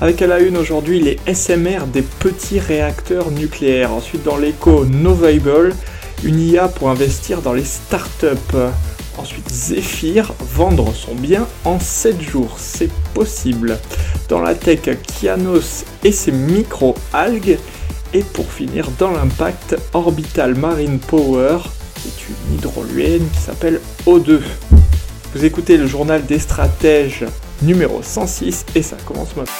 Avec à la une aujourd'hui les SMR des petits réacteurs nucléaires. Ensuite dans l'éco Novable, une IA pour investir dans les startups. Ensuite Zephyr, vendre son bien en 7 jours, c'est possible. Dans la tech, Kianos et ses micro-algues. Et pour finir dans l'impact, Orbital Marine Power, c'est une hydroluène qui s'appelle O2. Vous écoutez le journal des stratèges numéro 106 et ça commence maintenant.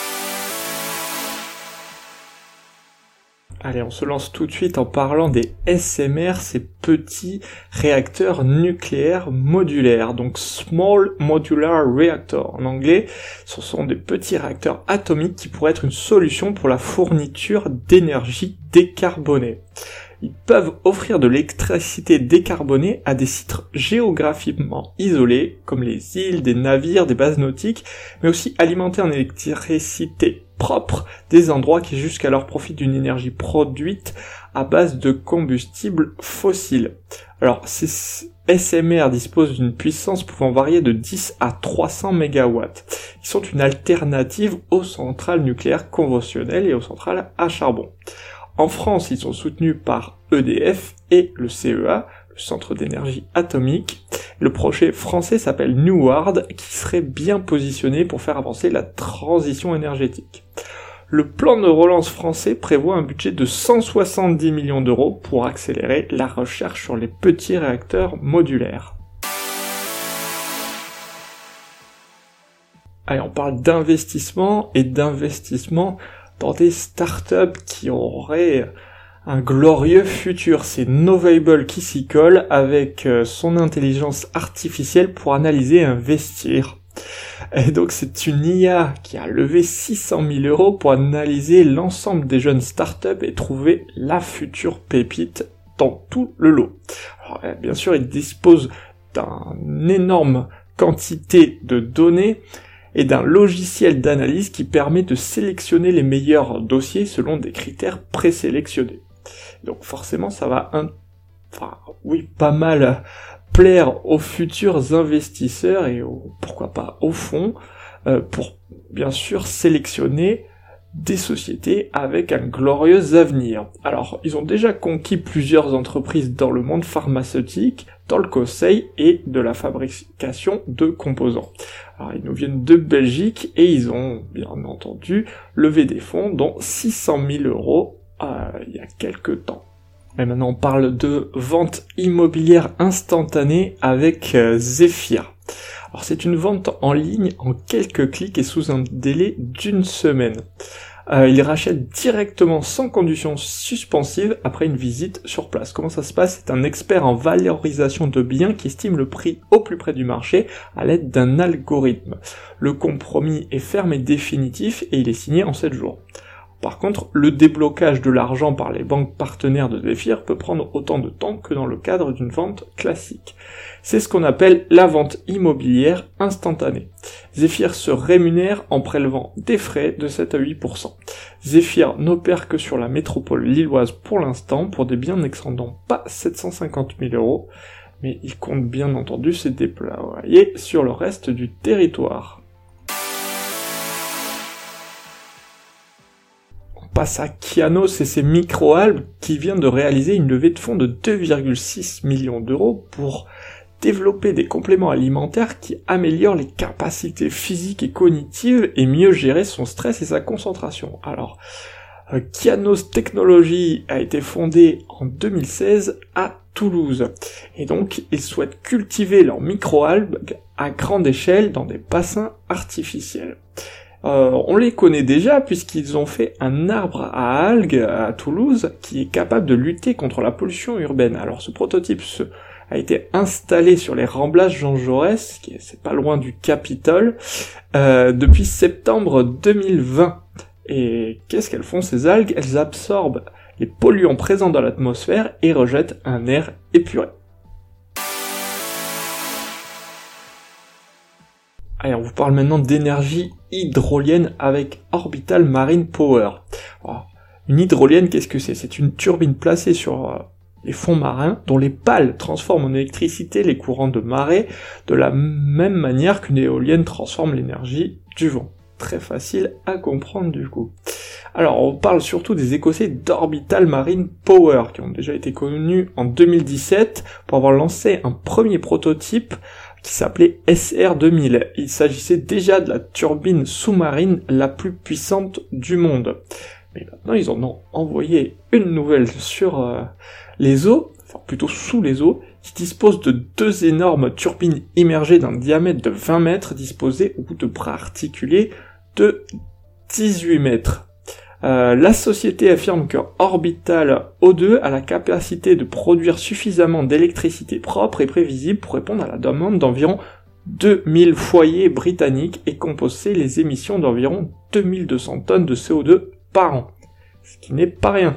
Allez, on se lance tout de suite en parlant des SMR, ces petits réacteurs nucléaires modulaires. Donc Small Modular Reactor en anglais, ce sont des petits réacteurs atomiques qui pourraient être une solution pour la fourniture d'énergie décarbonée. Ils peuvent offrir de l'électricité décarbonée à des sites géographiquement isolés, comme les îles, des navires, des bases nautiques, mais aussi alimenter en électricité propre des endroits qui jusqu'alors profitent d'une énergie produite à base de combustibles fossiles. Alors, ces SMR disposent d'une puissance pouvant varier de 10 à 300 MW, qui sont une alternative aux centrales nucléaires conventionnelles et aux centrales à charbon. En France, ils sont soutenus par EDF et le CEA, le Centre d'énergie atomique. Le projet français s'appelle Neward, qui serait bien positionné pour faire avancer la transition énergétique. Le plan de relance français prévoit un budget de 170 millions d'euros pour accélérer la recherche sur les petits réacteurs modulaires. Allez, on parle d'investissement et d'investissement dans des startups qui auraient un glorieux futur. C'est Novable qui s'y colle avec euh, son intelligence artificielle pour analyser et investir. Et donc c'est une IA qui a levé 600 000 euros pour analyser l'ensemble des jeunes startups et trouver la future pépite dans tout le lot. Euh, bien sûr, il dispose d'une énorme quantité de données et d'un logiciel d'analyse qui permet de sélectionner les meilleurs dossiers selon des critères présélectionnés. Donc forcément ça va enfin oui pas mal plaire aux futurs investisseurs et pourquoi pas au fond euh, pour bien sûr sélectionner des sociétés avec un glorieux avenir. Alors, ils ont déjà conquis plusieurs entreprises dans le monde pharmaceutique, dans le conseil et de la fabrication de composants. Alors, ils nous viennent de Belgique et ils ont, bien entendu, levé des fonds, dont 600 000 euros euh, il y a quelques temps. Et maintenant, on parle de vente immobilière instantanée avec euh, Zephyr. Alors c'est une vente en ligne en quelques clics et sous un délai d'une semaine. Euh, il rachète directement sans condition suspensive après une visite sur place. Comment ça se passe? C'est un expert en valorisation de biens qui estime le prix au plus près du marché à l'aide d'un algorithme. Le compromis est ferme et définitif et il est signé en 7 jours. Par contre, le déblocage de l'argent par les banques partenaires de Zephyr peut prendre autant de temps que dans le cadre d'une vente classique. C'est ce qu'on appelle la vente immobilière instantanée. Zephyr se rémunère en prélevant des frais de 7 à 8%. Zephyr n'opère que sur la métropole lilloise pour l'instant pour des biens n'excédant pas 750 000 euros, mais il compte bien entendu se déployer sur le reste du territoire. passe à Kianos et ses microalgues qui vient de réaliser une levée de fonds de 2,6 millions d'euros pour développer des compléments alimentaires qui améliorent les capacités physiques et cognitives et mieux gérer son stress et sa concentration. Alors, euh, Kianos Technologies a été fondé en 2016 à Toulouse. Et donc, ils souhaitent cultiver leurs microalgues à grande échelle dans des bassins artificiels. Euh, on les connaît déjà puisqu'ils ont fait un arbre à algues à Toulouse qui est capable de lutter contre la pollution urbaine. Alors ce prototype a été installé sur les remblages Jean Jaurès, qui est pas loin du Capitole, euh, depuis septembre 2020. Et qu'est-ce qu'elles font ces algues? Elles absorbent les polluants présents dans l'atmosphère et rejettent un air épuré. Allez, on vous parle maintenant d'énergie hydrolienne avec Orbital Marine Power. une hydrolienne, qu'est-ce que c'est? C'est une turbine placée sur euh, les fonds marins dont les pales transforment en électricité les courants de marée de la même manière qu'une éolienne transforme l'énergie du vent. Très facile à comprendre du coup. Alors on parle surtout des Écossais d'Orbital Marine Power qui ont déjà été connus en 2017 pour avoir lancé un premier prototype qui s'appelait SR2000. Il s'agissait déjà de la turbine sous-marine la plus puissante du monde. Mais maintenant, ils en ont envoyé une nouvelle sur euh, les eaux, enfin plutôt sous les eaux, qui dispose de deux énormes turbines immergées d'un diamètre de 20 mètres disposées au bout de bras articulés de 18 mètres. Euh, la société affirme que Orbital O2 a la capacité de produire suffisamment d'électricité propre et prévisible pour répondre à la demande d'environ 2000 foyers britanniques et composer les émissions d'environ 2200 tonnes de CO2 par an. Ce qui n'est pas rien.